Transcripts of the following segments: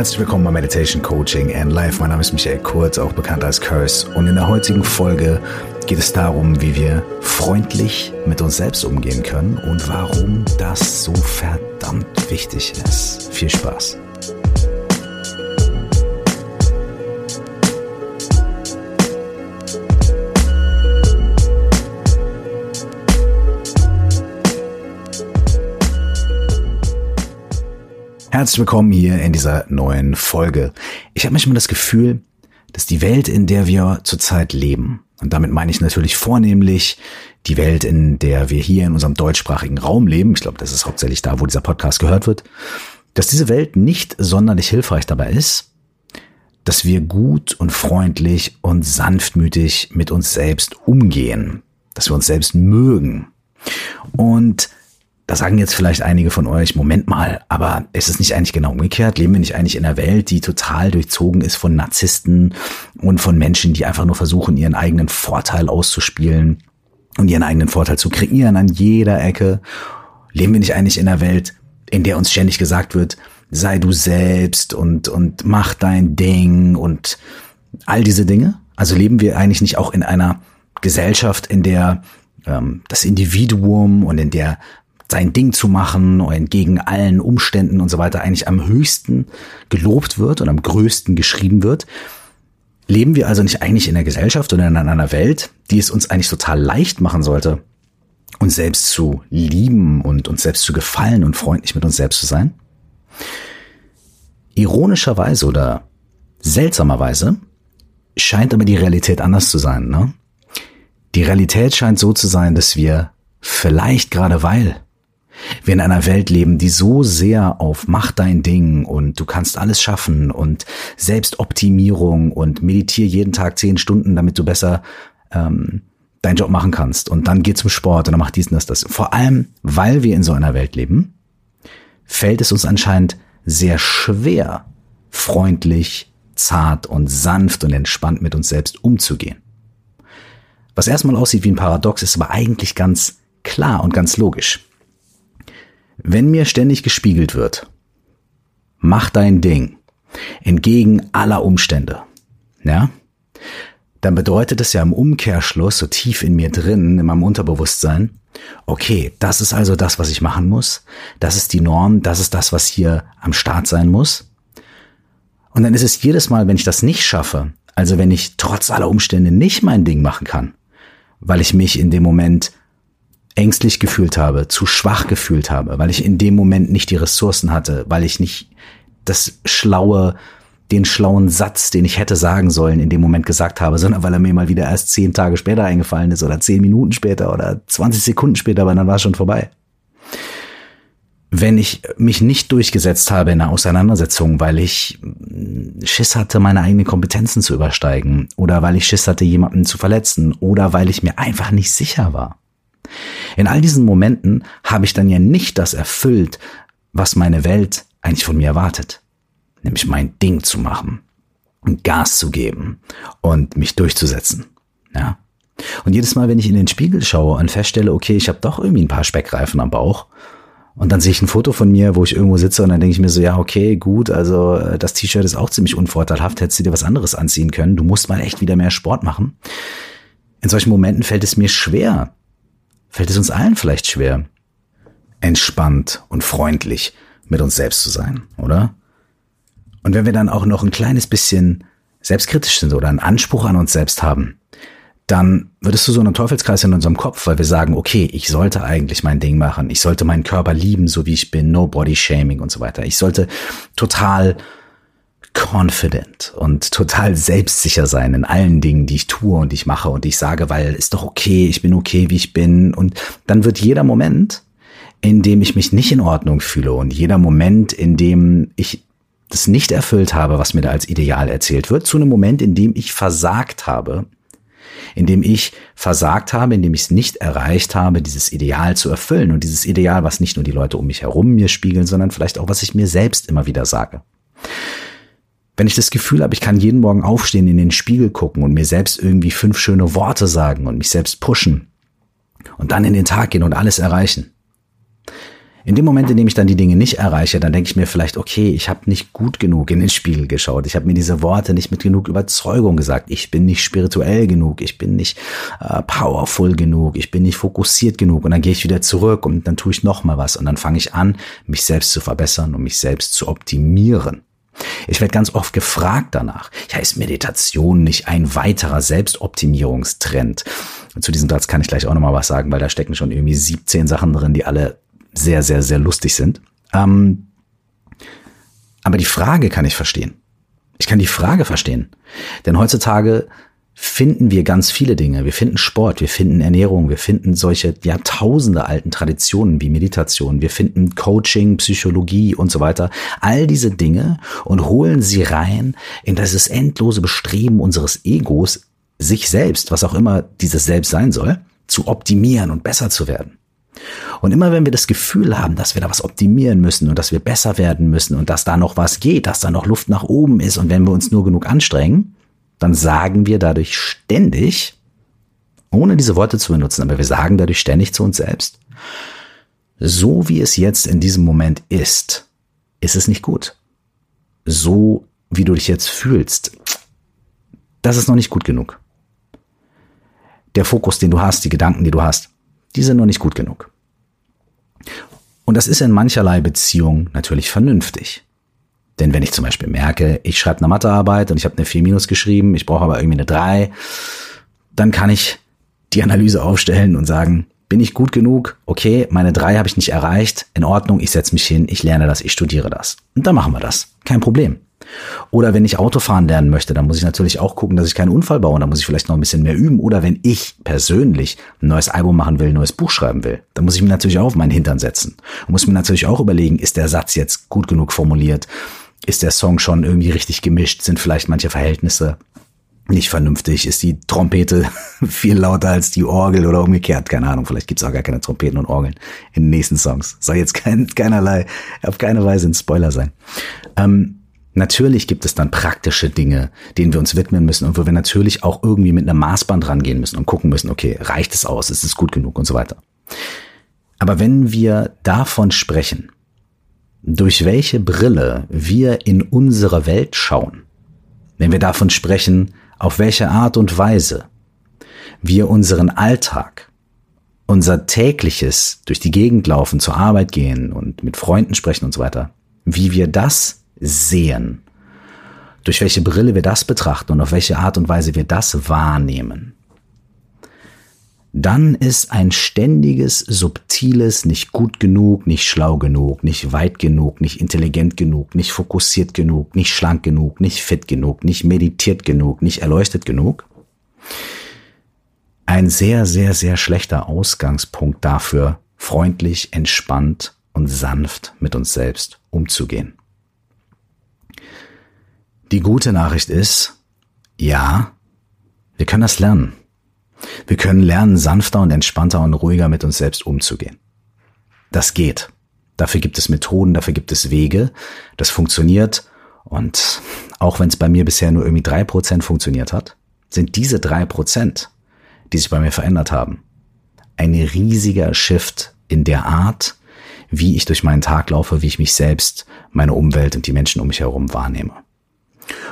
Herzlich willkommen bei Meditation Coaching and Life. Mein Name ist Michael Kurz, auch bekannt als Curse. Und in der heutigen Folge geht es darum, wie wir freundlich mit uns selbst umgehen können und warum das so verdammt wichtig ist. Viel Spaß. Herzlich willkommen hier in dieser neuen Folge. Ich habe manchmal das Gefühl, dass die Welt, in der wir zurzeit leben, und damit meine ich natürlich vornehmlich die Welt, in der wir hier in unserem deutschsprachigen Raum leben, ich glaube, das ist hauptsächlich da, wo dieser Podcast gehört wird, dass diese Welt nicht sonderlich hilfreich dabei ist, dass wir gut und freundlich und sanftmütig mit uns selbst umgehen, dass wir uns selbst mögen. Und da sagen jetzt vielleicht einige von euch, Moment mal, aber ist es nicht eigentlich genau umgekehrt? Leben wir nicht eigentlich in einer Welt, die total durchzogen ist von Narzissten und von Menschen, die einfach nur versuchen, ihren eigenen Vorteil auszuspielen und ihren eigenen Vorteil zu kreieren an jeder Ecke? Leben wir nicht eigentlich in einer Welt, in der uns ständig gesagt wird, sei du selbst und, und mach dein Ding und all diese Dinge? Also leben wir eigentlich nicht auch in einer Gesellschaft, in der ähm, das Individuum und in der sein Ding zu machen und entgegen allen Umständen und so weiter eigentlich am höchsten gelobt wird und am größten geschrieben wird. Leben wir also nicht eigentlich in einer Gesellschaft oder in einer Welt, die es uns eigentlich total leicht machen sollte, uns selbst zu lieben und uns selbst zu gefallen und freundlich mit uns selbst zu sein? Ironischerweise oder seltsamerweise scheint aber die Realität anders zu sein. Ne? Die Realität scheint so zu sein, dass wir vielleicht gerade weil wir in einer Welt leben, die so sehr auf mach dein Ding und du kannst alles schaffen und Selbstoptimierung und meditiere jeden Tag zehn Stunden, damit du besser ähm, deinen Job machen kannst und dann geh zum Sport und dann mach dies und das, das. Vor allem, weil wir in so einer Welt leben, fällt es uns anscheinend sehr schwer, freundlich, zart und sanft und entspannt mit uns selbst umzugehen. Was erstmal aussieht wie ein Paradox, ist aber eigentlich ganz klar und ganz logisch. Wenn mir ständig gespiegelt wird, mach dein Ding, entgegen aller Umstände, ja, dann bedeutet es ja im Umkehrschluss, so tief in mir drin, in meinem Unterbewusstsein, okay, das ist also das, was ich machen muss, das ist die Norm, das ist das, was hier am Start sein muss. Und dann ist es jedes Mal, wenn ich das nicht schaffe, also wenn ich trotz aller Umstände nicht mein Ding machen kann, weil ich mich in dem Moment ängstlich gefühlt habe, zu schwach gefühlt habe, weil ich in dem Moment nicht die Ressourcen hatte, weil ich nicht das schlaue, den schlauen Satz, den ich hätte sagen sollen, in dem Moment gesagt habe, sondern weil er mir mal wieder erst zehn Tage später eingefallen ist oder zehn Minuten später oder 20 Sekunden später, aber dann war es schon vorbei. Wenn ich mich nicht durchgesetzt habe in einer Auseinandersetzung, weil ich Schiss hatte, meine eigenen Kompetenzen zu übersteigen oder weil ich Schiss hatte, jemanden zu verletzen oder weil ich mir einfach nicht sicher war, in all diesen Momenten habe ich dann ja nicht das erfüllt, was meine Welt eigentlich von mir erwartet. Nämlich mein Ding zu machen und Gas zu geben und mich durchzusetzen. Ja. Und jedes Mal, wenn ich in den Spiegel schaue und feststelle, okay, ich habe doch irgendwie ein paar Speckreifen am Bauch, und dann sehe ich ein Foto von mir, wo ich irgendwo sitze und dann denke ich mir so, ja, okay, gut, also äh, das T-Shirt ist auch ziemlich unvorteilhaft, hättest du dir was anderes anziehen können. Du musst mal echt wieder mehr Sport machen. In solchen Momenten fällt es mir schwer, fällt es uns allen vielleicht schwer, entspannt und freundlich mit uns selbst zu sein, oder? Und wenn wir dann auch noch ein kleines bisschen selbstkritisch sind oder einen Anspruch an uns selbst haben, dann wird es zu so einem Teufelskreis in unserem Kopf, weil wir sagen, okay, ich sollte eigentlich mein Ding machen, ich sollte meinen Körper lieben, so wie ich bin, no body shaming und so weiter. Ich sollte total confident und total selbstsicher sein in allen Dingen, die ich tue und ich mache und ich sage, weil ist doch okay, ich bin okay, wie ich bin. Und dann wird jeder Moment, in dem ich mich nicht in Ordnung fühle und jeder Moment, in dem ich das nicht erfüllt habe, was mir da als Ideal erzählt wird, zu einem Moment, in dem ich versagt habe, in dem ich versagt habe, in dem ich es nicht erreicht habe, dieses Ideal zu erfüllen und dieses Ideal, was nicht nur die Leute um mich herum mir spiegeln, sondern vielleicht auch, was ich mir selbst immer wieder sage. Wenn ich das Gefühl habe, ich kann jeden Morgen aufstehen, in den Spiegel gucken und mir selbst irgendwie fünf schöne Worte sagen und mich selbst pushen und dann in den Tag gehen und alles erreichen. In dem Moment, in dem ich dann die Dinge nicht erreiche, dann denke ich mir vielleicht, okay, ich habe nicht gut genug in den Spiegel geschaut. Ich habe mir diese Worte nicht mit genug Überzeugung gesagt. Ich bin nicht spirituell genug. Ich bin nicht äh, powerful genug. Ich bin nicht fokussiert genug. Und dann gehe ich wieder zurück und dann tue ich noch mal was. Und dann fange ich an, mich selbst zu verbessern und mich selbst zu optimieren. Ich werde ganz oft gefragt danach, ja, ist Meditation nicht ein weiterer Selbstoptimierungstrend? Zu diesem Satz kann ich gleich auch nochmal was sagen, weil da stecken schon irgendwie 17 Sachen drin, die alle sehr, sehr, sehr lustig sind. Ähm, aber die Frage kann ich verstehen. Ich kann die Frage verstehen. Denn heutzutage finden wir ganz viele Dinge. Wir finden Sport, wir finden Ernährung, wir finden solche Jahrtausende alten Traditionen wie Meditation, wir finden Coaching, Psychologie und so weiter. All diese Dinge und holen sie rein in dieses endlose Bestreben unseres Egos, sich selbst, was auch immer dieses Selbst sein soll, zu optimieren und besser zu werden. Und immer wenn wir das Gefühl haben, dass wir da was optimieren müssen und dass wir besser werden müssen und dass da noch was geht, dass da noch Luft nach oben ist und wenn wir uns nur genug anstrengen, dann sagen wir dadurch ständig, ohne diese Worte zu benutzen, aber wir sagen dadurch ständig zu uns selbst, so wie es jetzt in diesem Moment ist, ist es nicht gut. So wie du dich jetzt fühlst, das ist noch nicht gut genug. Der Fokus, den du hast, die Gedanken, die du hast, die sind noch nicht gut genug. Und das ist in mancherlei Beziehung natürlich vernünftig. Denn wenn ich zum Beispiel merke, ich schreibe eine Mathearbeit und ich habe eine 4 minus geschrieben, ich brauche aber irgendwie eine 3, dann kann ich die Analyse aufstellen und sagen, bin ich gut genug? Okay, meine 3 habe ich nicht erreicht, in Ordnung, ich setze mich hin, ich lerne das, ich studiere das. Und dann machen wir das. Kein Problem. Oder wenn ich Autofahren lernen möchte, dann muss ich natürlich auch gucken, dass ich keinen Unfall baue. Dann muss ich vielleicht noch ein bisschen mehr üben. Oder wenn ich persönlich ein neues Album machen will, ein neues Buch schreiben will, dann muss ich mir natürlich auch auf meinen Hintern setzen. Und muss mir natürlich auch überlegen, ist der Satz jetzt gut genug formuliert? Ist der Song schon irgendwie richtig gemischt? Sind vielleicht manche Verhältnisse nicht vernünftig? Ist die Trompete viel lauter als die Orgel oder umgekehrt? Keine Ahnung, vielleicht gibt's auch gar keine Trompeten und Orgeln in den nächsten Songs. Soll jetzt kein, keinerlei, auf keine Weise ein Spoiler sein. Ähm, Natürlich gibt es dann praktische Dinge, denen wir uns widmen müssen und wo wir natürlich auch irgendwie mit einem Maßband rangehen müssen und gucken müssen, okay, reicht es aus, ist es gut genug und so weiter. Aber wenn wir davon sprechen, durch welche Brille wir in unsere Welt schauen, wenn wir davon sprechen, auf welche Art und Weise wir unseren Alltag, unser tägliches durch die Gegend laufen, zur Arbeit gehen und mit Freunden sprechen und so weiter, wie wir das sehen, durch welche Brille wir das betrachten und auf welche Art und Weise wir das wahrnehmen, dann ist ein ständiges, subtiles, nicht gut genug, nicht schlau genug, nicht weit genug, nicht intelligent genug, nicht fokussiert genug, nicht schlank genug, nicht fit genug, nicht meditiert genug, nicht erleuchtet genug, ein sehr, sehr, sehr schlechter Ausgangspunkt dafür, freundlich, entspannt und sanft mit uns selbst umzugehen. Die gute Nachricht ist, ja, wir können das lernen. Wir können lernen, sanfter und entspannter und ruhiger mit uns selbst umzugehen. Das geht. Dafür gibt es Methoden, dafür gibt es Wege. Das funktioniert. Und auch wenn es bei mir bisher nur irgendwie drei Prozent funktioniert hat, sind diese drei Prozent, die sich bei mir verändert haben, ein riesiger Shift in der Art, wie ich durch meinen Tag laufe, wie ich mich selbst, meine Umwelt und die Menschen um mich herum wahrnehme.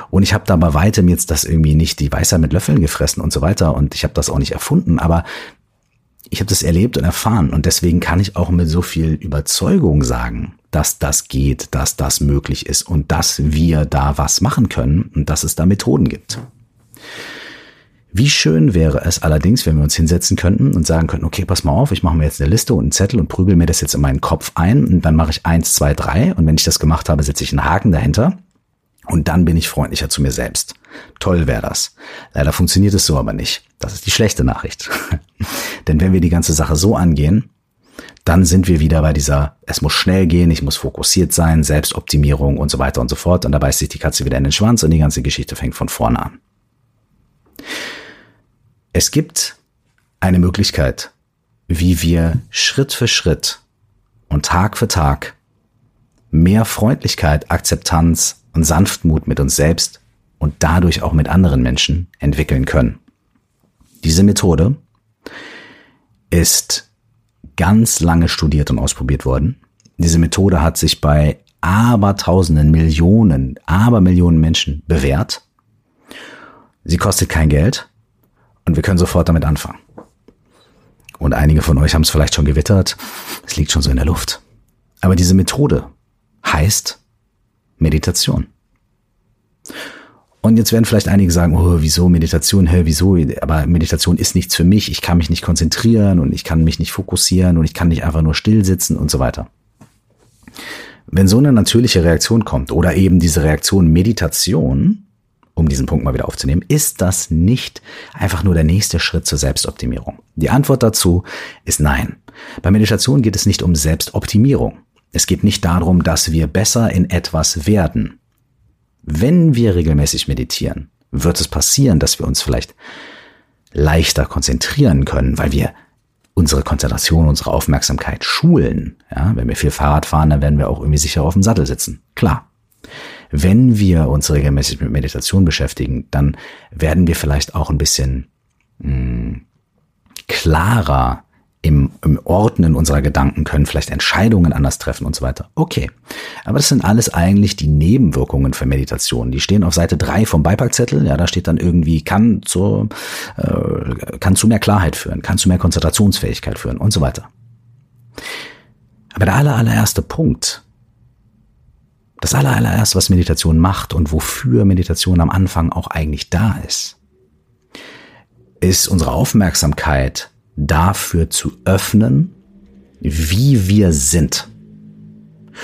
Und ich habe da bei weitem jetzt das irgendwie nicht die Weisheit mit Löffeln gefressen und so weiter und ich habe das auch nicht erfunden, aber ich habe das erlebt und erfahren und deswegen kann ich auch mit so viel Überzeugung sagen, dass das geht, dass das möglich ist und dass wir da was machen können und dass es da Methoden gibt. Wie schön wäre es allerdings, wenn wir uns hinsetzen könnten und sagen könnten, okay, pass mal auf, ich mache mir jetzt eine Liste und einen Zettel und prügel mir das jetzt in meinen Kopf ein und dann mache ich eins, zwei, drei und wenn ich das gemacht habe, setze ich einen Haken dahinter und dann bin ich freundlicher zu mir selbst. Toll wäre das. Leider funktioniert es so aber nicht. Das ist die schlechte Nachricht. Denn wenn wir die ganze Sache so angehen, dann sind wir wieder bei dieser, es muss schnell gehen, ich muss fokussiert sein, Selbstoptimierung und so weiter und so fort. Und da beißt sich die Katze wieder in den Schwanz und die ganze Geschichte fängt von vorne an. Es gibt eine Möglichkeit, wie wir Schritt für Schritt und Tag für Tag mehr Freundlichkeit, Akzeptanz und Sanftmut mit uns selbst und dadurch auch mit anderen Menschen entwickeln können. Diese Methode ist ganz lange studiert und ausprobiert worden. Diese Methode hat sich bei Abertausenden, Millionen, Abermillionen Menschen bewährt. Sie kostet kein Geld und wir können sofort damit anfangen. Und einige von euch haben es vielleicht schon gewittert. Es liegt schon so in der Luft. Aber diese Methode heißt Meditation. Und jetzt werden vielleicht einige sagen, oh, wieso Meditation, hä, wieso? Aber Meditation ist nichts für mich. Ich kann mich nicht konzentrieren und ich kann mich nicht fokussieren und ich kann nicht einfach nur still sitzen und so weiter. Wenn so eine natürliche Reaktion kommt oder eben diese Reaktion Meditation, um diesen Punkt mal wieder aufzunehmen, ist das nicht einfach nur der nächste Schritt zur Selbstoptimierung? Die Antwort dazu ist nein. Bei Meditation geht es nicht um Selbstoptimierung. Es geht nicht darum, dass wir besser in etwas werden. Wenn wir regelmäßig meditieren, wird es passieren, dass wir uns vielleicht leichter konzentrieren können, weil wir unsere Konzentration, unsere Aufmerksamkeit schulen. Ja, wenn wir viel Fahrrad fahren, dann werden wir auch irgendwie sicher auf dem Sattel sitzen. Klar. Wenn wir uns regelmäßig mit Meditation beschäftigen, dann werden wir vielleicht auch ein bisschen mh, hm, klarer im, im Ordnen unserer Gedanken können vielleicht Entscheidungen anders treffen und so weiter. Okay. Aber das sind alles eigentlich die Nebenwirkungen für Meditation. Die stehen auf Seite drei vom Beipackzettel. Ja, da steht dann irgendwie, kann zu, äh, kann zu mehr Klarheit führen, kann zu mehr Konzentrationsfähigkeit führen und so weiter. Aber der aller, allererste Punkt, das aller, allererste, was Meditation macht und wofür Meditation am Anfang auch eigentlich da ist, ist unsere Aufmerksamkeit dafür zu öffnen, wie wir sind.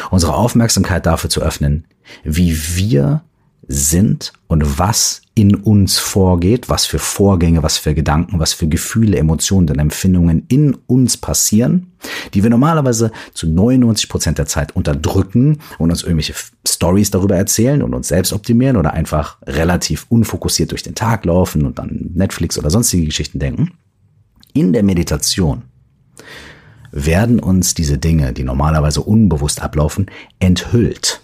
Unsere Aufmerksamkeit dafür zu öffnen, wie wir sind und was in uns vorgeht, was für Vorgänge, was für Gedanken, was für Gefühle, Emotionen und Empfindungen in uns passieren, die wir normalerweise zu 99 Prozent der Zeit unterdrücken und uns irgendwelche Stories darüber erzählen und uns selbst optimieren oder einfach relativ unfokussiert durch den Tag laufen und an Netflix oder sonstige Geschichten denken in der Meditation werden uns diese Dinge, die normalerweise unbewusst ablaufen, enthüllt.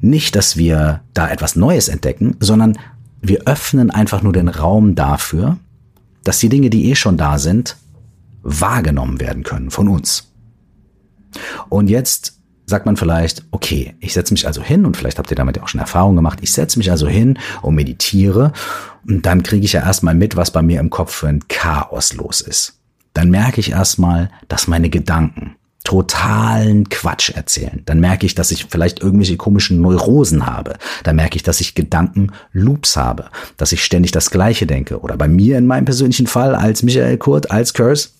Nicht, dass wir da etwas Neues entdecken, sondern wir öffnen einfach nur den Raum dafür, dass die Dinge, die eh schon da sind, wahrgenommen werden können von uns. Und jetzt sagt man vielleicht, okay, ich setze mich also hin und vielleicht habt ihr damit ja auch schon Erfahrung gemacht, ich setze mich also hin und meditiere und dann kriege ich ja erstmal mit, was bei mir im Kopf für ein Chaos los ist. Dann merke ich erstmal, dass meine Gedanken totalen Quatsch erzählen. Dann merke ich, dass ich vielleicht irgendwelche komischen Neurosen habe. Dann merke ich, dass ich Gedankenloops habe, dass ich ständig das Gleiche denke. Oder bei mir in meinem persönlichen Fall als Michael Kurt, als Curse,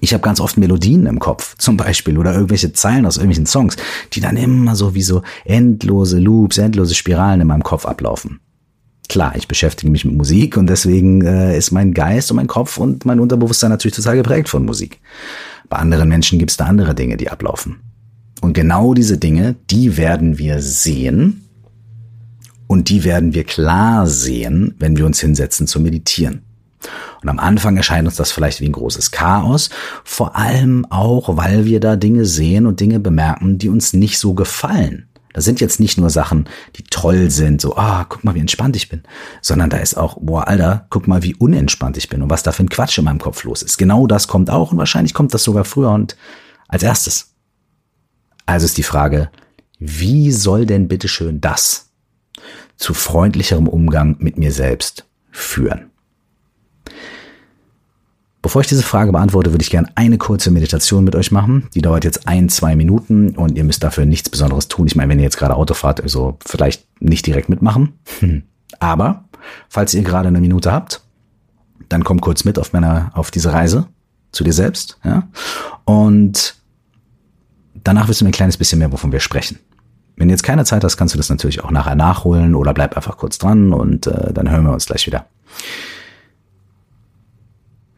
ich habe ganz oft Melodien im Kopf, zum Beispiel, oder irgendwelche Zeilen aus irgendwelchen Songs, die dann immer so wie so endlose Loops, endlose Spiralen in meinem Kopf ablaufen. Klar, ich beschäftige mich mit Musik und deswegen äh, ist mein Geist und mein Kopf und mein Unterbewusstsein natürlich total geprägt von Musik. Bei anderen Menschen gibt es da andere Dinge, die ablaufen. Und genau diese Dinge, die werden wir sehen und die werden wir klar sehen, wenn wir uns hinsetzen zu meditieren. Und am Anfang erscheint uns das vielleicht wie ein großes Chaos, vor allem auch, weil wir da Dinge sehen und Dinge bemerken, die uns nicht so gefallen. Da sind jetzt nicht nur Sachen, die toll sind, so, ah, guck mal, wie entspannt ich bin, sondern da ist auch, boah, Alter, guck mal, wie unentspannt ich bin und was da für ein Quatsch in meinem Kopf los ist. Genau das kommt auch und wahrscheinlich kommt das sogar früher und als erstes. Also ist die Frage, wie soll denn bitteschön das zu freundlicherem Umgang mit mir selbst führen? Bevor ich diese Frage beantworte, würde ich gerne eine kurze Meditation mit euch machen. Die dauert jetzt ein, zwei Minuten und ihr müsst dafür nichts Besonderes tun. Ich meine, wenn ihr jetzt gerade Auto fahrt, also vielleicht nicht direkt mitmachen. Aber falls ihr gerade eine Minute habt, dann komm kurz mit auf meiner, auf diese Reise zu dir selbst, ja. Und danach wirst du mir ein kleines bisschen mehr, wovon wir sprechen. Wenn du jetzt keine Zeit hast, kannst du das natürlich auch nachher nachholen oder bleib einfach kurz dran und äh, dann hören wir uns gleich wieder.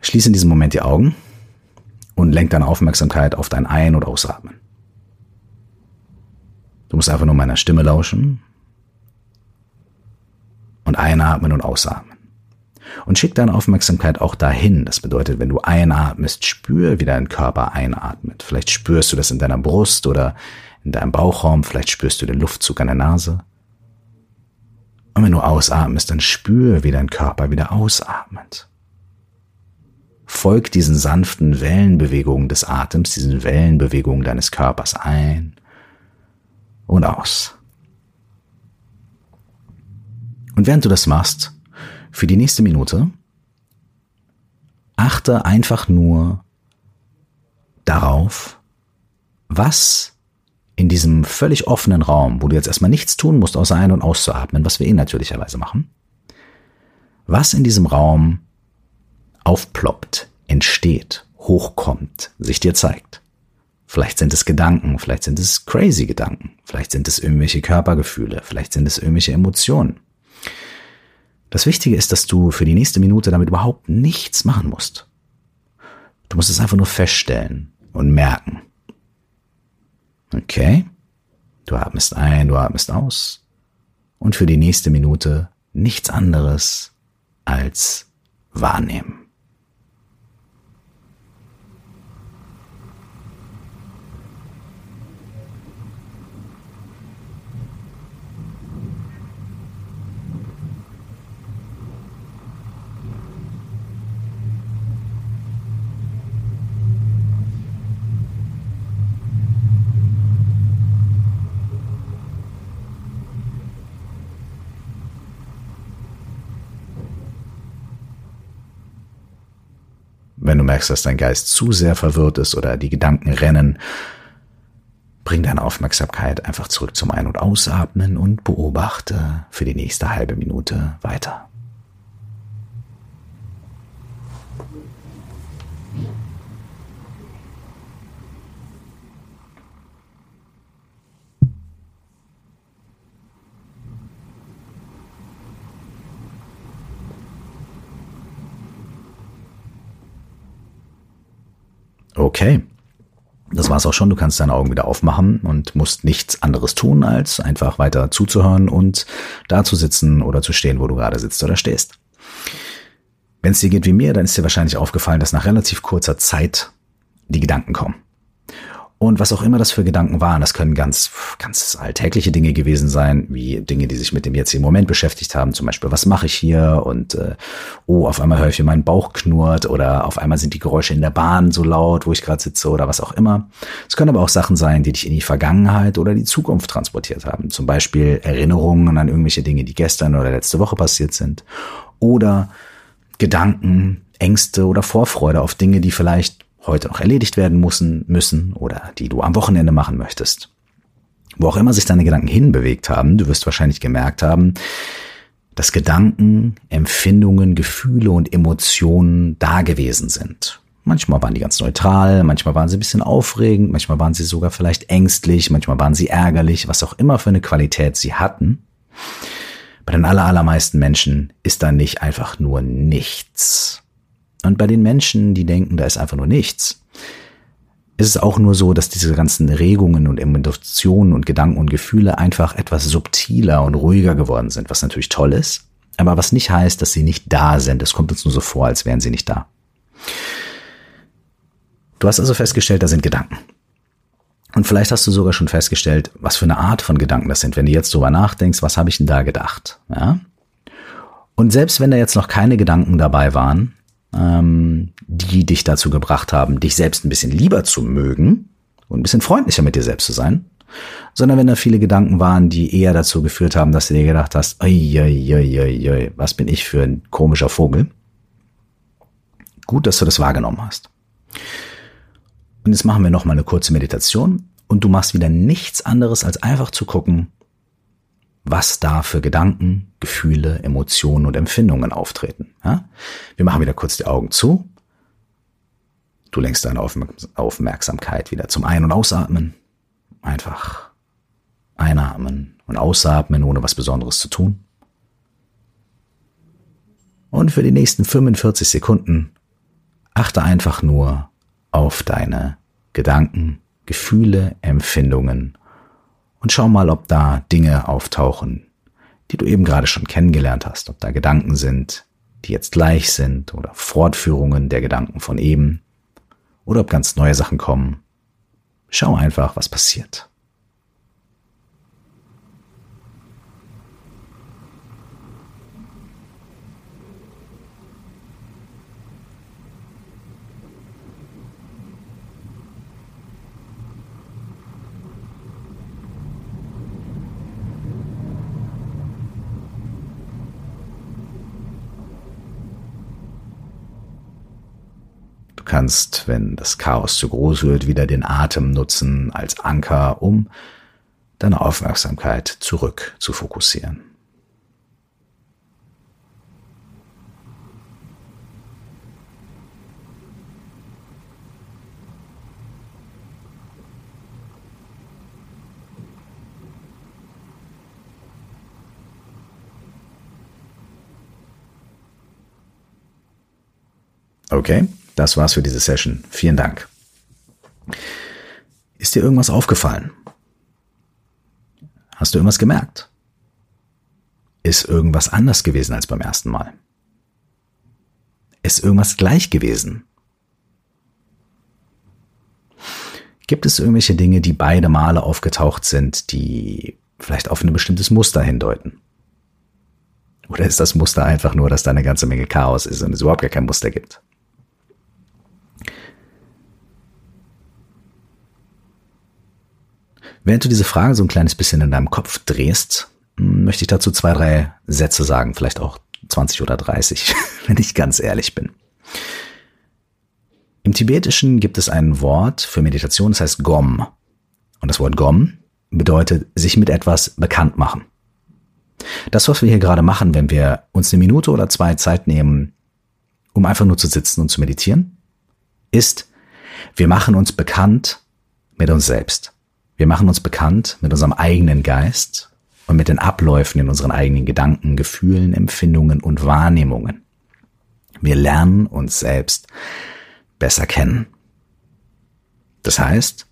Schließe in diesem Moment die Augen und lenk deine Aufmerksamkeit auf dein Ein- oder Ausatmen. Du musst einfach nur meiner Stimme lauschen und einatmen und ausatmen. Und schick deine Aufmerksamkeit auch dahin. Das bedeutet, wenn du einatmest, spür, wie dein Körper einatmet. Vielleicht spürst du das in deiner Brust oder in deinem Bauchraum. Vielleicht spürst du den Luftzug an der Nase. Und wenn du ausatmest, dann spür, wie dein Körper wieder ausatmet. Folg diesen sanften Wellenbewegungen des Atems, diesen Wellenbewegungen deines Körpers ein und aus. Und während du das machst, für die nächste Minute, achte einfach nur darauf, was in diesem völlig offenen Raum, wo du jetzt erstmal nichts tun musst, außer ein- und auszuatmen, was wir eh natürlicherweise machen, was in diesem Raum aufploppt, entsteht, hochkommt, sich dir zeigt. Vielleicht sind es Gedanken, vielleicht sind es crazy Gedanken, vielleicht sind es irgendwelche Körpergefühle, vielleicht sind es irgendwelche Emotionen. Das Wichtige ist, dass du für die nächste Minute damit überhaupt nichts machen musst. Du musst es einfach nur feststellen und merken. Okay? Du atmest ein, du atmest aus. Und für die nächste Minute nichts anderes als wahrnehmen. Wenn du merkst, dass dein Geist zu sehr verwirrt ist oder die Gedanken rennen, bring deine Aufmerksamkeit einfach zurück zum Ein- und Ausatmen und beobachte für die nächste halbe Minute weiter. Okay. Das war's auch schon. Du kannst deine Augen wieder aufmachen und musst nichts anderes tun, als einfach weiter zuzuhören und da zu sitzen oder zu stehen, wo du gerade sitzt oder stehst. Wenn es dir geht wie mir, dann ist dir wahrscheinlich aufgefallen, dass nach relativ kurzer Zeit die Gedanken kommen. Und was auch immer das für Gedanken waren, das können ganz, ganz alltägliche Dinge gewesen sein, wie Dinge, die sich mit dem jetzigen Moment beschäftigt haben. Zum Beispiel, was mache ich hier? Und äh, oh, auf einmal höre ich, wie mein Bauch knurrt oder auf einmal sind die Geräusche in der Bahn so laut, wo ich gerade sitze oder was auch immer. Es können aber auch Sachen sein, die dich in die Vergangenheit oder die Zukunft transportiert haben. Zum Beispiel Erinnerungen an irgendwelche Dinge, die gestern oder letzte Woche passiert sind. Oder Gedanken, Ängste oder Vorfreude auf Dinge, die vielleicht heute noch erledigt werden müssen, müssen oder die du am Wochenende machen möchtest. Wo auch immer sich deine Gedanken hinbewegt haben, du wirst wahrscheinlich gemerkt haben, dass Gedanken, Empfindungen, Gefühle und Emotionen da gewesen sind. Manchmal waren die ganz neutral, manchmal waren sie ein bisschen aufregend, manchmal waren sie sogar vielleicht ängstlich, manchmal waren sie ärgerlich, was auch immer für eine Qualität sie hatten. Bei den allermeisten Menschen ist da nicht einfach nur nichts. Und bei den Menschen, die denken, da ist einfach nur nichts, ist es auch nur so, dass diese ganzen Regungen und Emotionen und Gedanken und Gefühle einfach etwas subtiler und ruhiger geworden sind, was natürlich toll ist, aber was nicht heißt, dass sie nicht da sind. Es kommt uns nur so vor, als wären sie nicht da. Du hast also festgestellt, da sind Gedanken. Und vielleicht hast du sogar schon festgestellt, was für eine Art von Gedanken das sind, wenn du jetzt drüber nachdenkst, was habe ich denn da gedacht? Ja? Und selbst wenn da jetzt noch keine Gedanken dabei waren, ähm, die dich dazu gebracht haben, dich selbst ein bisschen lieber zu mögen und ein bisschen freundlicher mit dir selbst zu sein, sondern wenn da viele Gedanken waren, die eher dazu geführt haben, dass du dir gedacht hast, oi, oi, oi, oi, was bin ich für ein komischer Vogel. Gut, dass du das wahrgenommen hast. Und jetzt machen wir noch mal eine kurze Meditation und du machst wieder nichts anderes als einfach zu gucken, was da für Gedanken, Gefühle, Emotionen und Empfindungen auftreten. Ja? Wir machen wieder kurz die Augen zu. Du lenkst deine Aufmerksamkeit wieder zum Ein- und Ausatmen. Einfach einatmen und ausatmen, ohne was Besonderes zu tun. Und für die nächsten 45 Sekunden achte einfach nur auf deine Gedanken, Gefühle, Empfindungen und schau mal, ob da Dinge auftauchen, die du eben gerade schon kennengelernt hast, ob da Gedanken sind, die jetzt gleich sind oder Fortführungen der Gedanken von eben oder ob ganz neue Sachen kommen. Schau einfach, was passiert. Kannst, wenn das Chaos zu groß wird, wieder den Atem nutzen als Anker, um deine Aufmerksamkeit zurück zu fokussieren. Okay, das war's für diese Session. Vielen Dank. Ist dir irgendwas aufgefallen? Hast du irgendwas gemerkt? Ist irgendwas anders gewesen als beim ersten Mal? Ist irgendwas gleich gewesen? Gibt es irgendwelche Dinge, die beide Male aufgetaucht sind, die vielleicht auf ein bestimmtes Muster hindeuten? Oder ist das Muster einfach nur, dass da eine ganze Menge Chaos ist und es überhaupt gar kein Muster gibt? Während du diese Frage so ein kleines bisschen in deinem Kopf drehst, hm, möchte ich dazu zwei, drei Sätze sagen, vielleicht auch 20 oder 30, wenn ich ganz ehrlich bin. Im Tibetischen gibt es ein Wort für Meditation, das heißt Gom. Und das Wort Gom bedeutet sich mit etwas bekannt machen. Das, was wir hier gerade machen, wenn wir uns eine Minute oder zwei Zeit nehmen, um einfach nur zu sitzen und zu meditieren, ist, wir machen uns bekannt mit uns selbst. Wir machen uns bekannt mit unserem eigenen Geist und mit den Abläufen in unseren eigenen Gedanken, Gefühlen, Empfindungen und Wahrnehmungen. Wir lernen uns selbst besser kennen. Das heißt,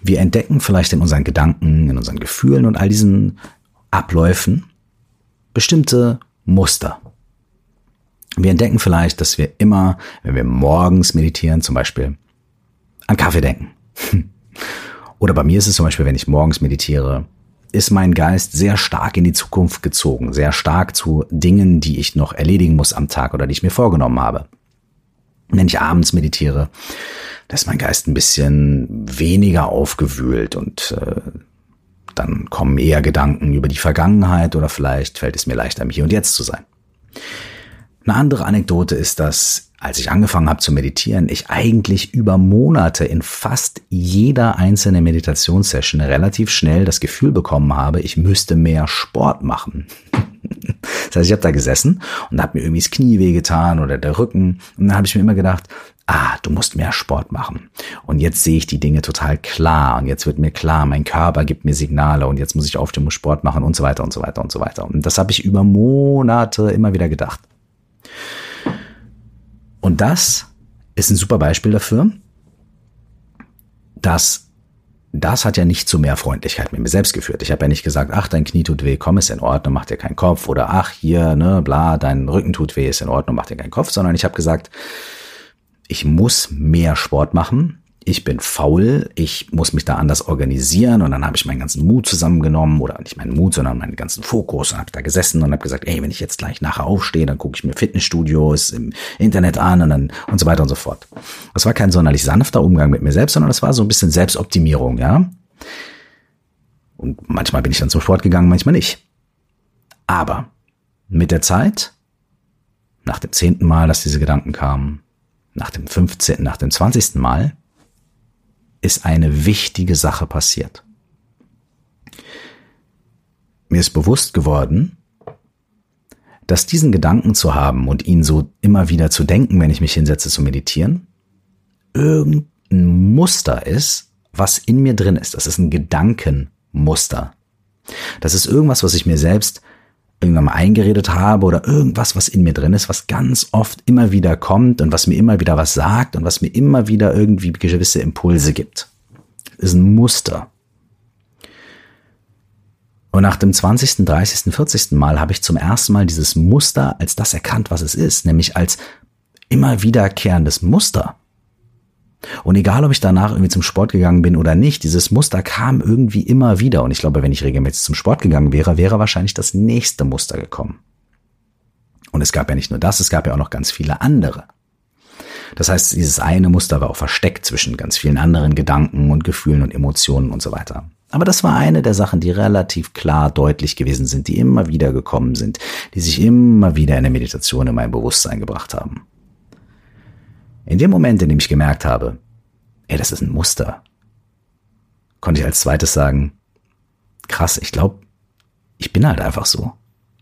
wir entdecken vielleicht in unseren Gedanken, in unseren Gefühlen und all diesen Abläufen bestimmte Muster. Wir entdecken vielleicht, dass wir immer, wenn wir morgens meditieren, zum Beispiel an Kaffee denken. Oder bei mir ist es zum Beispiel, wenn ich morgens meditiere, ist mein Geist sehr stark in die Zukunft gezogen, sehr stark zu Dingen, die ich noch erledigen muss am Tag oder die ich mir vorgenommen habe. Wenn ich abends meditiere, da ist mein Geist ein bisschen weniger aufgewühlt und äh, dann kommen eher Gedanken über die Vergangenheit oder vielleicht fällt es mir leichter, im Hier und Jetzt zu sein. Eine andere Anekdote ist, dass als ich angefangen habe zu meditieren, ich eigentlich über Monate in fast jeder einzelnen Meditationssession relativ schnell das Gefühl bekommen habe, ich müsste mehr Sport machen. Das heißt, ich habe da gesessen und habe mir irgendwie das Knie wehgetan oder der Rücken und dann habe ich mir immer gedacht, ah, du musst mehr Sport machen. Und jetzt sehe ich die Dinge total klar und jetzt wird mir klar, mein Körper gibt mir Signale und jetzt muss ich aufstehen, muss Sport machen und so weiter und so weiter und so weiter. Und das habe ich über Monate immer wieder gedacht. Und das ist ein super Beispiel dafür, dass das hat ja nicht zu mehr Freundlichkeit mit mir selbst geführt. Ich habe ja nicht gesagt, ach, dein Knie tut weh, komm, ist in Ordnung, mach dir keinen Kopf. Oder ach, hier, ne, bla, dein Rücken tut weh, ist in Ordnung, mach dir keinen Kopf. Sondern ich habe gesagt, ich muss mehr Sport machen ich bin faul, ich muss mich da anders organisieren und dann habe ich meinen ganzen Mut zusammengenommen oder nicht meinen Mut, sondern meinen ganzen Fokus und habe da gesessen und habe gesagt, ey, wenn ich jetzt gleich nachher aufstehe, dann gucke ich mir Fitnessstudios im Internet an und dann und so weiter und so fort. Das war kein sonderlich sanfter Umgang mit mir selbst, sondern das war so ein bisschen Selbstoptimierung, ja. Und manchmal bin ich dann zum Sport gegangen, manchmal nicht. Aber mit der Zeit, nach dem zehnten Mal, dass diese Gedanken kamen, nach dem 15., nach dem 20. Mal, ist eine wichtige Sache passiert. Mir ist bewusst geworden, dass diesen Gedanken zu haben und ihn so immer wieder zu denken, wenn ich mich hinsetze zu meditieren, irgendein Muster ist, was in mir drin ist. Das ist ein Gedankenmuster. Das ist irgendwas, was ich mir selbst irgendwann mal eingeredet habe oder irgendwas, was in mir drin ist, was ganz oft immer wieder kommt und was mir immer wieder was sagt und was mir immer wieder irgendwie gewisse Impulse gibt. Das ist ein Muster. Und nach dem 20., 30., 40. Mal habe ich zum ersten Mal dieses Muster als das erkannt, was es ist, nämlich als immer wiederkehrendes Muster. Und egal, ob ich danach irgendwie zum Sport gegangen bin oder nicht, dieses Muster kam irgendwie immer wieder. Und ich glaube, wenn ich regelmäßig zum Sport gegangen wäre, wäre wahrscheinlich das nächste Muster gekommen. Und es gab ja nicht nur das, es gab ja auch noch ganz viele andere. Das heißt, dieses eine Muster war auch versteckt zwischen ganz vielen anderen Gedanken und Gefühlen und Emotionen und so weiter. Aber das war eine der Sachen, die relativ klar deutlich gewesen sind, die immer wieder gekommen sind, die sich immer wieder in der Meditation in mein Bewusstsein gebracht haben. In dem Moment, in dem ich gemerkt habe, ey, das ist ein Muster, konnte ich als zweites sagen, krass, ich glaube, ich bin halt einfach so.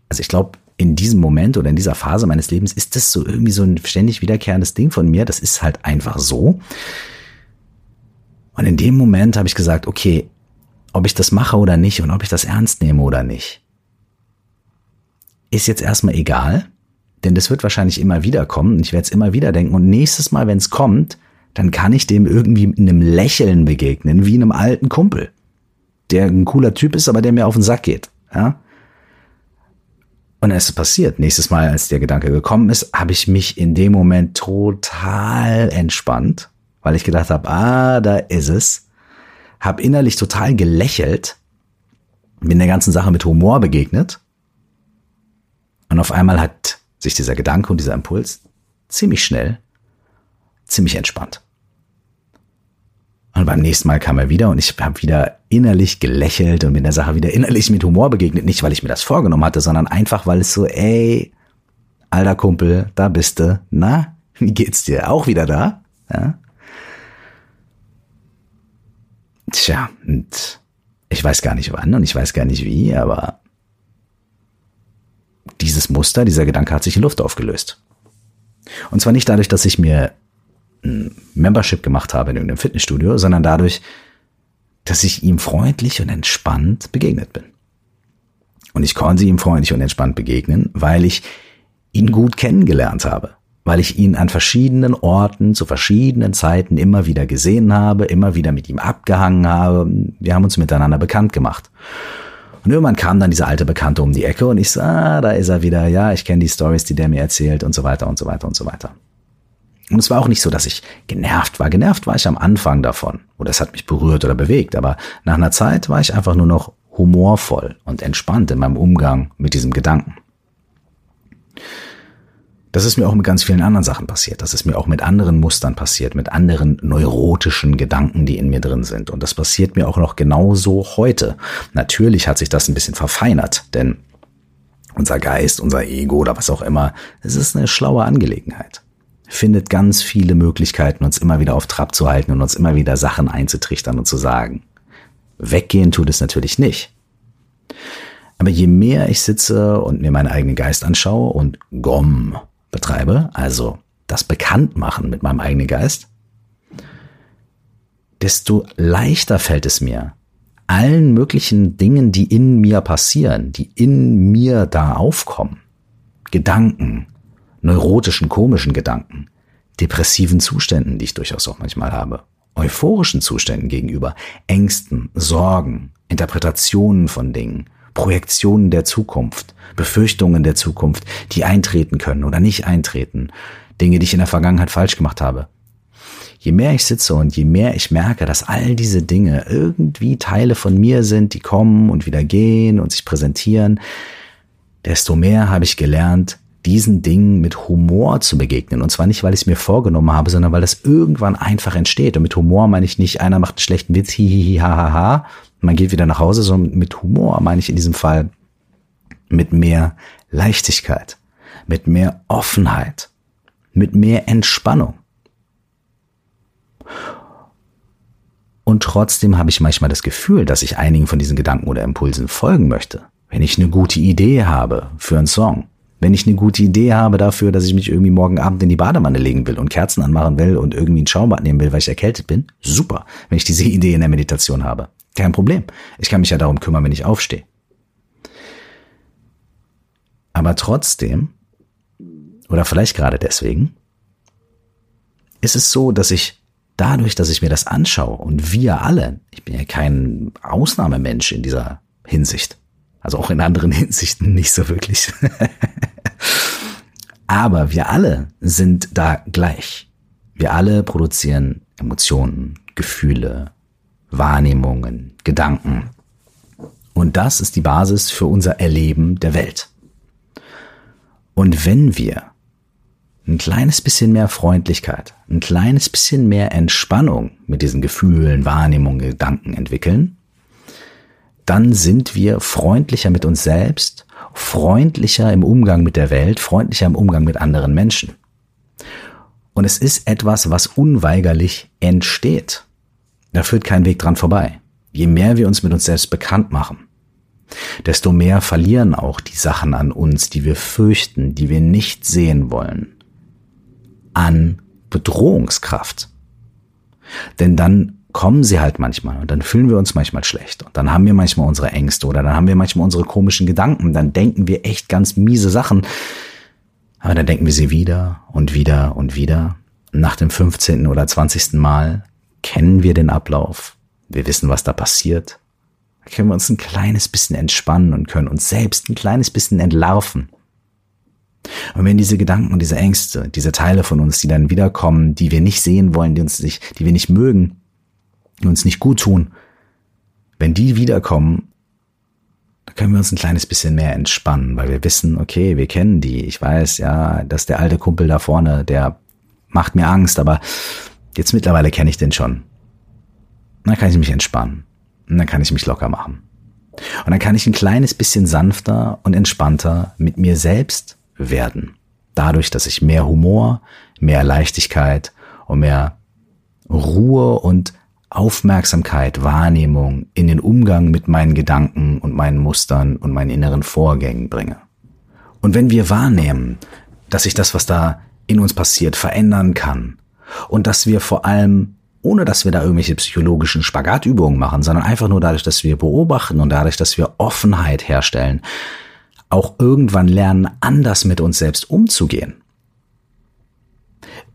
Also ich glaube, in diesem Moment oder in dieser Phase meines Lebens ist das so irgendwie so ein ständig wiederkehrendes Ding von mir. Das ist halt einfach so. Und in dem Moment habe ich gesagt, okay, ob ich das mache oder nicht und ob ich das ernst nehme oder nicht, ist jetzt erstmal egal, denn das wird wahrscheinlich immer wieder kommen ich werde es immer wieder denken und nächstes Mal, wenn es kommt, dann kann ich dem irgendwie mit einem Lächeln begegnen, wie einem alten Kumpel, der ein cooler Typ ist, aber der mir auf den Sack geht. Ja? Und es ist passiert. Nächstes Mal, als der Gedanke gekommen ist, habe ich mich in dem Moment total entspannt, weil ich gedacht habe, ah, da ist es. Habe innerlich total gelächelt, bin der ganzen Sache mit Humor begegnet. Und auf einmal hat sich dieser Gedanke und dieser Impuls ziemlich schnell, ziemlich entspannt. Und beim nächsten Mal kam er wieder und ich habe wieder innerlich gelächelt und bin der Sache wieder innerlich mit Humor begegnet. Nicht, weil ich mir das vorgenommen hatte, sondern einfach, weil es so, ey, alter Kumpel, da bist du. Na, wie geht's dir? Auch wieder da? Ja? Tja, und ich weiß gar nicht wann und ich weiß gar nicht wie, aber dieses Muster, dieser Gedanke hat sich in Luft aufgelöst. Und zwar nicht dadurch, dass ich mir ein Membership gemacht habe in irgendeinem Fitnessstudio, sondern dadurch, dass ich ihm freundlich und entspannt begegnet bin. Und ich konnte ihm freundlich und entspannt begegnen, weil ich ihn gut kennengelernt habe, weil ich ihn an verschiedenen Orten zu verschiedenen Zeiten immer wieder gesehen habe, immer wieder mit ihm abgehangen habe. Wir haben uns miteinander bekannt gemacht. Und irgendwann kam dann dieser alte Bekannte um die Ecke und ich sah, ah, da ist er wieder, ja, ich kenne die Stories, die der mir erzählt und so weiter und so weiter und so weiter. Und es war auch nicht so, dass ich genervt war. Genervt war ich am Anfang davon. Oder es hat mich berührt oder bewegt. Aber nach einer Zeit war ich einfach nur noch humorvoll und entspannt in meinem Umgang mit diesem Gedanken. Das ist mir auch mit ganz vielen anderen Sachen passiert. Das ist mir auch mit anderen Mustern passiert, mit anderen neurotischen Gedanken, die in mir drin sind. Und das passiert mir auch noch genauso heute. Natürlich hat sich das ein bisschen verfeinert, denn unser Geist, unser Ego oder was auch immer, es ist eine schlaue Angelegenheit findet ganz viele Möglichkeiten, uns immer wieder auf Trab zu halten und uns immer wieder Sachen einzutrichtern und zu sagen. Weggehen tut es natürlich nicht. Aber je mehr ich sitze und mir meinen eigenen Geist anschaue und GOM betreibe, also das Bekanntmachen mit meinem eigenen Geist, desto leichter fällt es mir, allen möglichen Dingen, die in mir passieren, die in mir da aufkommen, Gedanken, neurotischen, komischen Gedanken, depressiven Zuständen, die ich durchaus auch manchmal habe, euphorischen Zuständen gegenüber, Ängsten, Sorgen, Interpretationen von Dingen, Projektionen der Zukunft, Befürchtungen der Zukunft, die eintreten können oder nicht eintreten, Dinge, die ich in der Vergangenheit falsch gemacht habe. Je mehr ich sitze und je mehr ich merke, dass all diese Dinge irgendwie Teile von mir sind, die kommen und wieder gehen und sich präsentieren, desto mehr habe ich gelernt, diesen Dingen mit Humor zu begegnen. Und zwar nicht, weil ich es mir vorgenommen habe, sondern weil das irgendwann einfach entsteht. Und mit Humor meine ich nicht, einer macht einen schlechten Witz, hihihi, ha, man geht wieder nach Hause, sondern mit Humor meine ich in diesem Fall mit mehr Leichtigkeit, mit mehr Offenheit, mit mehr Entspannung. Und trotzdem habe ich manchmal das Gefühl, dass ich einigen von diesen Gedanken oder Impulsen folgen möchte. Wenn ich eine gute Idee habe für einen Song, wenn ich eine gute Idee habe dafür, dass ich mich irgendwie morgen Abend in die Badewanne legen will und Kerzen anmachen will und irgendwie ein Schaumbad nehmen will, weil ich erkältet bin, super. Wenn ich diese Idee in der Meditation habe, kein Problem. Ich kann mich ja darum kümmern, wenn ich aufstehe. Aber trotzdem, oder vielleicht gerade deswegen, ist es so, dass ich dadurch, dass ich mir das anschaue und wir alle, ich bin ja kein Ausnahmemensch in dieser Hinsicht, also auch in anderen Hinsichten nicht so wirklich, Aber wir alle sind da gleich. Wir alle produzieren Emotionen, Gefühle, Wahrnehmungen, Gedanken. Und das ist die Basis für unser Erleben der Welt. Und wenn wir ein kleines bisschen mehr Freundlichkeit, ein kleines bisschen mehr Entspannung mit diesen Gefühlen, Wahrnehmungen, Gedanken entwickeln, dann sind wir freundlicher mit uns selbst freundlicher im Umgang mit der Welt, freundlicher im Umgang mit anderen Menschen. Und es ist etwas, was unweigerlich entsteht. Da führt kein Weg dran vorbei. Je mehr wir uns mit uns selbst bekannt machen, desto mehr verlieren auch die Sachen an uns, die wir fürchten, die wir nicht sehen wollen, an Bedrohungskraft. Denn dann kommen sie halt manchmal und dann fühlen wir uns manchmal schlecht und dann haben wir manchmal unsere Ängste oder dann haben wir manchmal unsere komischen Gedanken, dann denken wir echt ganz miese Sachen, aber dann denken wir sie wieder und wieder und wieder. Nach dem 15. oder 20. Mal kennen wir den Ablauf, wir wissen, was da passiert, da können wir uns ein kleines bisschen entspannen und können uns selbst ein kleines bisschen entlarven. Und wenn diese Gedanken und diese Ängste, diese Teile von uns, die dann wiederkommen, die wir nicht sehen wollen, die uns nicht, die wir nicht mögen, die uns nicht gut tun, wenn die wiederkommen, dann können wir uns ein kleines bisschen mehr entspannen, weil wir wissen, okay, wir kennen die. Ich weiß, ja, dass der alte Kumpel da vorne, der macht mir Angst, aber jetzt mittlerweile kenne ich den schon. Dann kann ich mich entspannen. Und dann kann ich mich locker machen. Und dann kann ich ein kleines bisschen sanfter und entspannter mit mir selbst werden. Dadurch, dass ich mehr Humor, mehr Leichtigkeit und mehr Ruhe und Aufmerksamkeit, Wahrnehmung in den Umgang mit meinen Gedanken und meinen Mustern und meinen inneren Vorgängen bringe. Und wenn wir wahrnehmen, dass sich das, was da in uns passiert, verändern kann und dass wir vor allem, ohne dass wir da irgendwelche psychologischen Spagatübungen machen, sondern einfach nur dadurch, dass wir beobachten und dadurch, dass wir Offenheit herstellen, auch irgendwann lernen, anders mit uns selbst umzugehen.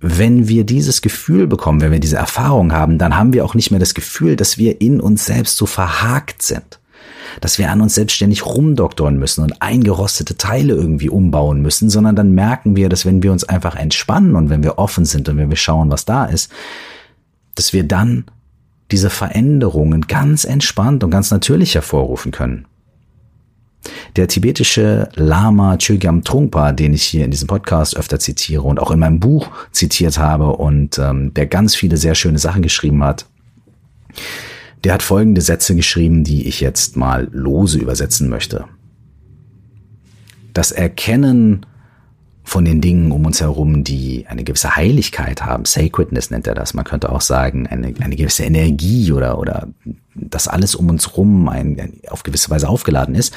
Wenn wir dieses Gefühl bekommen, wenn wir diese Erfahrung haben, dann haben wir auch nicht mehr das Gefühl, dass wir in uns selbst so verhakt sind. Dass wir an uns selbstständig rumdoktoren müssen und eingerostete Teile irgendwie umbauen müssen, sondern dann merken wir, dass wenn wir uns einfach entspannen und wenn wir offen sind und wenn wir schauen, was da ist, dass wir dann diese Veränderungen ganz entspannt und ganz natürlich hervorrufen können. Der tibetische Lama Chögyam Trungpa, den ich hier in diesem Podcast öfter zitiere und auch in meinem Buch zitiert habe und ähm, der ganz viele sehr schöne Sachen geschrieben hat, der hat folgende Sätze geschrieben, die ich jetzt mal lose übersetzen möchte. Das Erkennen von den Dingen um uns herum, die eine gewisse Heiligkeit haben, Sacredness nennt er das, man könnte auch sagen, eine, eine gewisse Energie oder, oder das alles um uns rum ein, ein, auf gewisse Weise aufgeladen ist,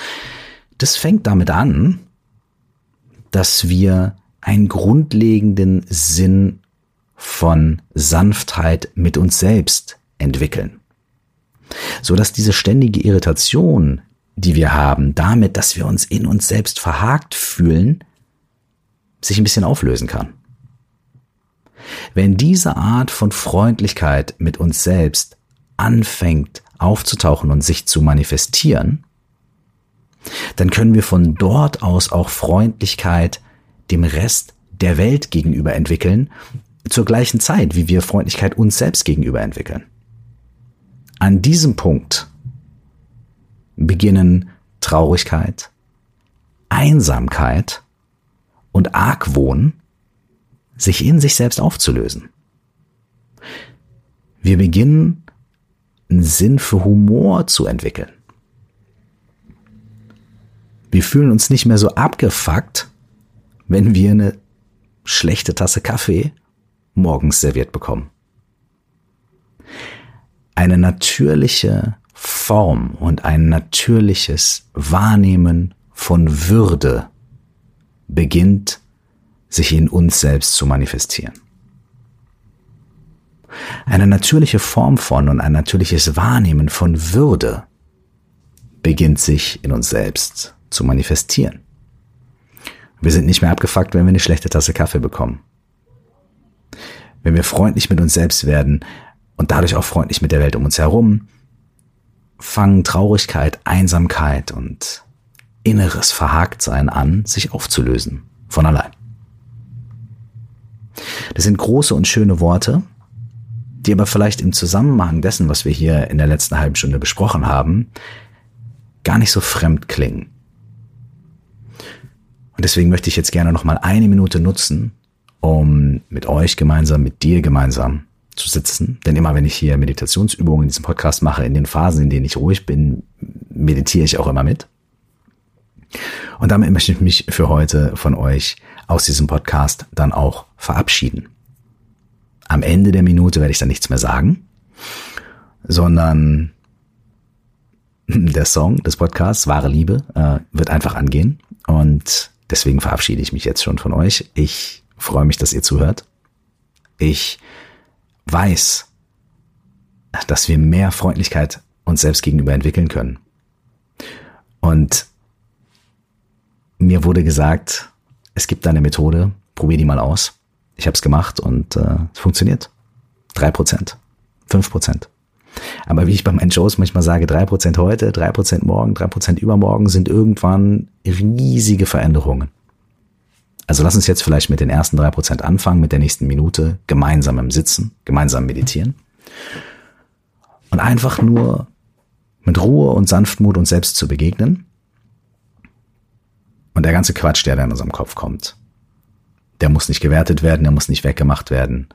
das fängt damit an, dass wir einen grundlegenden Sinn von Sanftheit mit uns selbst entwickeln. So dass diese ständige Irritation, die wir haben, damit, dass wir uns in uns selbst verhakt fühlen, sich ein bisschen auflösen kann. Wenn diese Art von Freundlichkeit mit uns selbst anfängt aufzutauchen und sich zu manifestieren, dann können wir von dort aus auch Freundlichkeit dem Rest der Welt gegenüber entwickeln, zur gleichen Zeit, wie wir Freundlichkeit uns selbst gegenüber entwickeln. An diesem Punkt beginnen Traurigkeit, Einsamkeit und Argwohn sich in sich selbst aufzulösen. Wir beginnen einen Sinn für Humor zu entwickeln. Wir fühlen uns nicht mehr so abgefuckt, wenn wir eine schlechte Tasse Kaffee morgens serviert bekommen. Eine natürliche Form und ein natürliches Wahrnehmen von Würde beginnt sich in uns selbst zu manifestieren. Eine natürliche Form von und ein natürliches Wahrnehmen von Würde beginnt sich in uns selbst zu manifestieren. Wir sind nicht mehr abgefuckt, wenn wir eine schlechte Tasse Kaffee bekommen. Wenn wir freundlich mit uns selbst werden und dadurch auch freundlich mit der Welt um uns herum, fangen Traurigkeit, Einsamkeit und inneres Verhaktsein an, sich aufzulösen. Von allein. Das sind große und schöne Worte, die aber vielleicht im Zusammenhang dessen, was wir hier in der letzten halben Stunde besprochen haben, gar nicht so fremd klingen. Und deswegen möchte ich jetzt gerne noch mal eine Minute nutzen, um mit euch gemeinsam, mit dir gemeinsam zu sitzen. Denn immer wenn ich hier Meditationsübungen in diesem Podcast mache, in den Phasen, in denen ich ruhig bin, meditiere ich auch immer mit. Und damit möchte ich mich für heute von euch aus diesem Podcast dann auch verabschieden. am Ende der Minute werde ich dann nichts mehr sagen, sondern der Song des Podcasts, Wahre Liebe, äh, wird einfach angehen. Und deswegen verabschiede ich mich jetzt schon von euch. Ich freue mich, dass ihr zuhört. Ich weiß, dass wir mehr Freundlichkeit uns selbst gegenüber entwickeln können. Und mir wurde gesagt, es gibt eine Methode, probier die mal aus. Ich habe es gemacht und äh, es funktioniert. Drei Prozent, fünf Prozent. Aber wie ich bei meinen Shows manchmal sage, drei Prozent heute, drei Prozent morgen, drei Prozent übermorgen sind irgendwann riesige Veränderungen. Also lass uns jetzt vielleicht mit den ersten drei Prozent anfangen, mit der nächsten Minute gemeinsam im Sitzen, gemeinsam meditieren. Und einfach nur mit Ruhe und Sanftmut uns selbst zu begegnen. Und der ganze Quatsch, der da in unserem Kopf kommt, der muss nicht gewertet werden, der muss nicht weggemacht werden.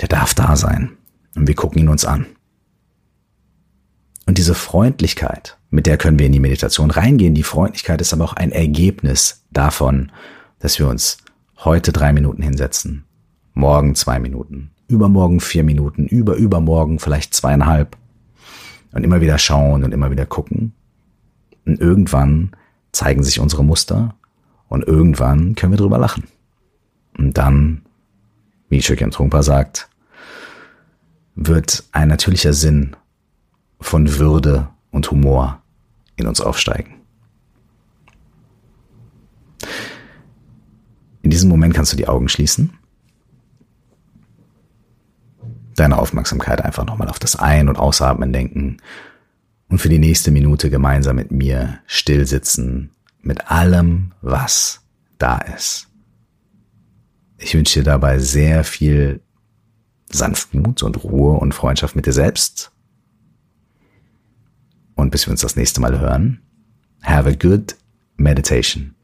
Der darf da sein. Und wir gucken ihn uns an. Und diese Freundlichkeit, mit der können wir in die Meditation reingehen. Die Freundlichkeit ist aber auch ein Ergebnis davon, dass wir uns heute drei Minuten hinsetzen, morgen zwei Minuten, übermorgen vier Minuten, über übermorgen vielleicht zweieinhalb und immer wieder schauen und immer wieder gucken. Und irgendwann zeigen sich unsere Muster und irgendwann können wir drüber lachen. Und dann, wie Chökyan Trungpa sagt, wird ein natürlicher Sinn von Würde und Humor in uns aufsteigen. In diesem Moment kannst du die Augen schließen, deine Aufmerksamkeit einfach nochmal auf das Ein- und Ausatmen denken und für die nächste Minute gemeinsam mit mir still sitzen mit allem, was da ist. Ich wünsche dir dabei sehr viel Sanftmut und Ruhe und Freundschaft mit dir selbst. Und bis wir uns das nächste Mal hören, have a good meditation.